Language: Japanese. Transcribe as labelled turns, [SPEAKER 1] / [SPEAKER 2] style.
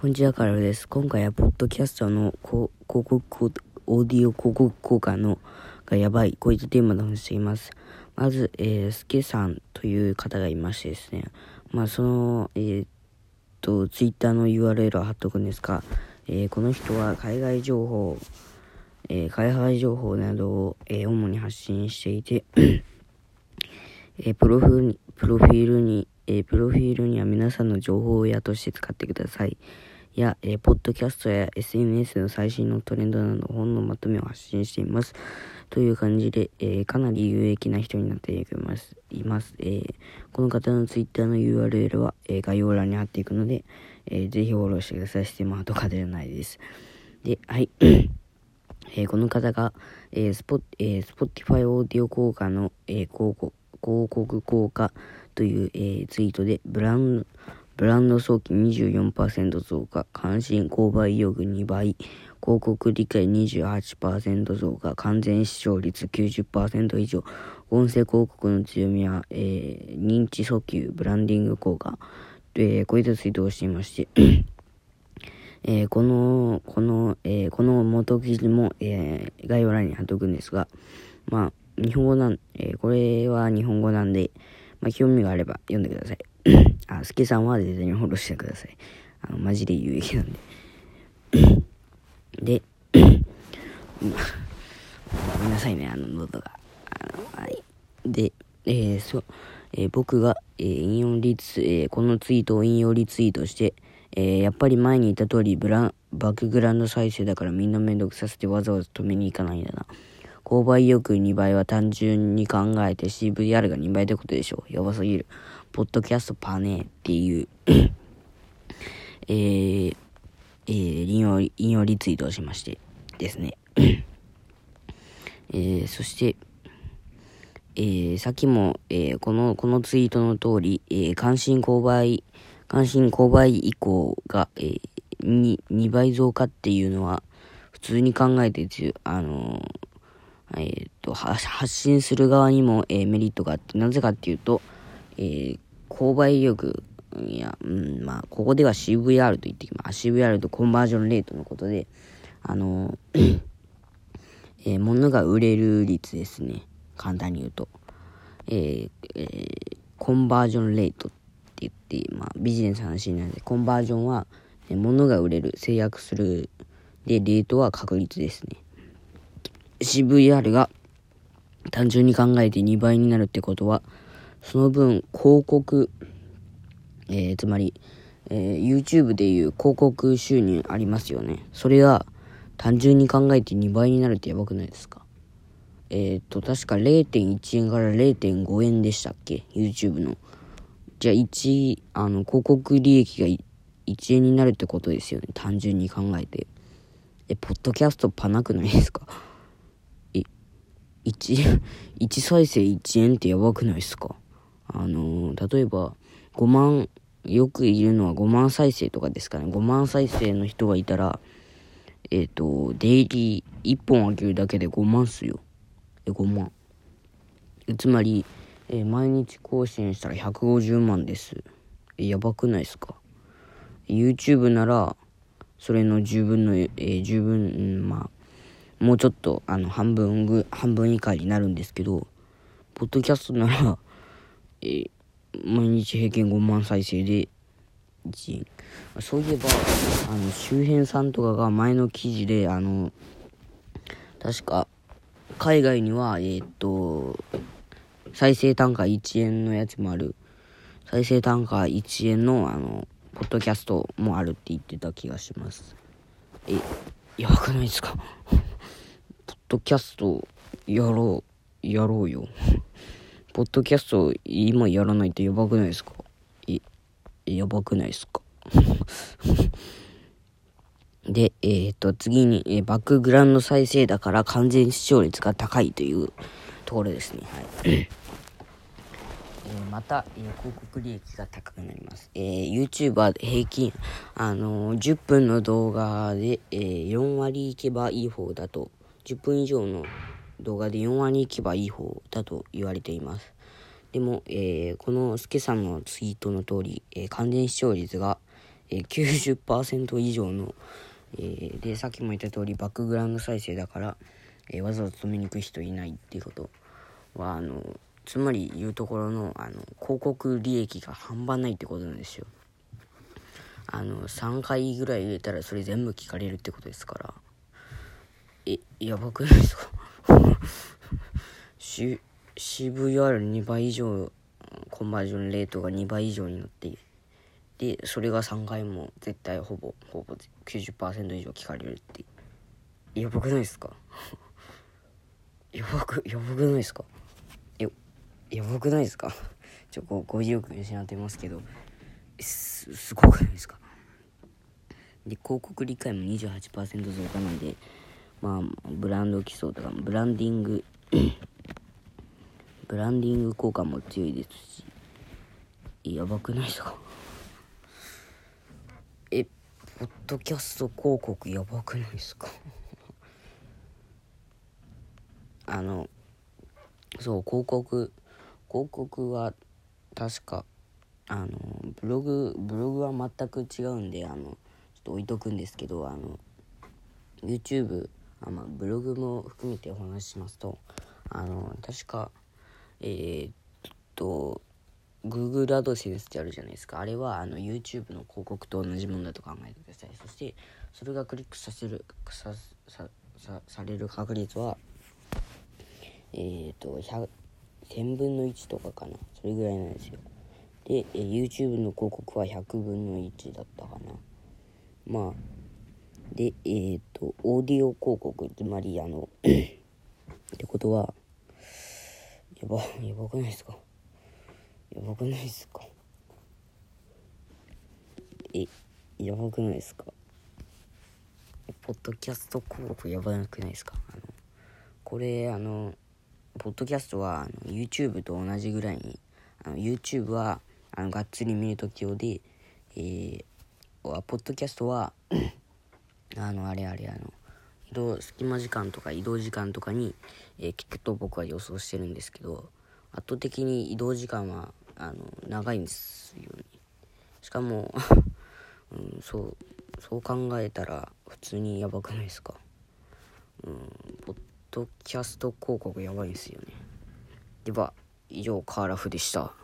[SPEAKER 1] こんにちはからです。今回はポッドキャストの広告オーディオ広告効果のがやばい、こういったテーマで話しています。まず、えー、スケさんという方がいましてですね、まあその、えー、っと、ツイッターの URL を貼っとくんですが、えー、この人は海外情報、えー、海外情報などを、えー、主に発信していて えー、プロフプロフィールに、えー、プロフィールには皆さんの情報屋として使ってください。や、えー、ポッドキャストや SNS の最新のトレンドなど本のまとめを発信しています。という感じで、えー、かなり有益な人になっています。います。えー、この方の Twitter の URL は、え概要欄に貼っていくので、えぜひフォローしてください。ステマとかではないです。で、はい。えこの方が、えー、スポえー、Spotify オーディオ効果の、え広告広告効果という、えー、ツイートでブランドブランド早期24%増加、関心購買意欲2倍、広告理解28%増加、完全視聴率90%以上、音声広告の強みは、えー、認知訴求、ブランディング効果、こういったツイートをしていまして えー、この、この、えー、この元記事も、え、概要欄に貼っておくんですが、まあ、日本語なん、えこれは日本語なんで、まあ、興味があれば読んでください。あ、スケさんは絶対にフォローしてください。あの、マジで有益なんで。で、ごめんなさいね、あの、喉が。あの、はい。で、えー、そう、えー、僕が、えー、引用リツ、えー、このツイートを引用リツイートして、えー、やっぱり前に言った通り、ブラン、バックグラウンド再生だからみんなめんどくさせてわざわざ止めに行かないんだな。購買意欲2倍は単純に考えて CVR が2倍ってことでしょう。やばすぎる。ポッドキャストパネーっていうえー、えー、引用、引用リツイートをしましてですね。えー、そして、えー、さっきも、えー、この、このツイートの通り、えー、関心購買、関心購買以降が、えー、2, 2倍増加っていうのは、普通に考えてあのー、えっ、ー、と、発信する側にも、えー、メリットがあって、なぜかっていうと、えー、購買意欲、いや、うん、まあ、ここでは CVR と言ってきます。CVR とコンバージョンレートのことで、あの、えー、物が売れる率ですね。簡単に言うと。えーえー、コンバージョンレートって言って、まあ、ビジネスの話なんで、コンバージョンは、え物が売れる、制約する、で、レートは確率ですね。CVR が単純に考えて2倍になるってことは、その分広告、えー、つまり、えー、YouTube でいう広告収入ありますよね。それが単純に考えて2倍になるってやばくないですかえっ、ー、と、確か0.1円から0.5円でしたっけ ?YouTube の。じゃあ1、あの、広告利益が1円になるってことですよね。単純に考えて。え、ポッドキャストパなくないですか、1、1再生1円ってやばくないですか？あのー、例えば、5万、よくいるのは5万再生とかですかね。5万再生の人がいたら、えっ、ー、と、デイリー1本あげるだけで5万っすよ。え、5万。つまり、えー、毎日更新したら150万です。やばくないですか ?YouTube なら、それの10分の、えー、10分、まあ、もうちょっと、あの、半分ぐ、半分以下になるんですけど、ポッドキャストなら、え、毎日平均5万再生で1円。そういえば、あの、周辺さんとかが前の記事で、あの、確か、海外には、えー、っと、再生単価1円のやつもある。再生単価1円の、あの、ポッドキャストもあるって言ってた気がします。え、やばくないですか？ドキャスト、やろう、やろうよ。ポッドキャスト今やらないとやばくないですか？え、やばくないですか？で、えー、っと、次に、えー、バックグラウンド再生だから完全視聴率が高いというところですね。はい。えー、また、えー、広告利益が高くなります。えー、YouTuber 平均、あのー、10分の動画で、えー、4割いけばいい方だと、10分以上の動画で4割いけばいい方だと言われています。でも、えー、このスケさんのツイートの通り、えー、完全視聴率が、えー、90%以上の、えー、でさっきも言った通りバックグラウンド再生だから、え、わざわざ止めに行く人いないっていうことはあのつまり言うところのあの広告利益が半端ないってことなんですよあの3回ぐらい入れたらそれ全部聞かれるってことですからえや ばくないですかし CVR2 倍以上コンバージョンレートが2倍以上になっている。でそれが3回も絶対ほぼほぼ90%以上聞かれるってやばくないですか？やばくやばくないですか？ややばくないですか？ちょこう語彙力失ってますけどすすごくないですか？で広告理解も28%増加なんでまあブランド基礎とかブランディング ブランディング効果も強いですしやばくないですか？えポッドキャスト広告やばくないですか？あのそう広告広告は確かあのブログブログは全く違うんであのちょっと置いとくんですけどあの YouTube あ、まあ、ブログも含めてお話ししますとあの確かえー、っと Google AdSense ってあるじゃないですか。あれはあの YouTube の広告と同じものだと考えてください。そしてそれがクリックさせるさささされる確率はえー、っと1000分の1とかかな。それぐらいなんですよ。で、YouTube の広告は100分の1だったかな。まあでえー、っとオーディオ広告つまりあの ってことはやば、やばくないですか？やばくないですか？え、やばくないですか？ポッドキャスト広告やばくないですか？あの、これ、あの、ポッドキャストはあの YouTube と同じぐらいに、あの YouTube はあのがっつり見るとき用で、えー、ポッドキャストは あの、あれあれあの、移動隙間時間とか移動時間とかに、えー、聞くと僕は予想してるんですけど圧倒的に移動時間はあの長いんですよね。しかも、うん、そうそう考えたら普通にやばくないですか。うんポッドキャスト広告やばいんですよね。では以上カーラフでした。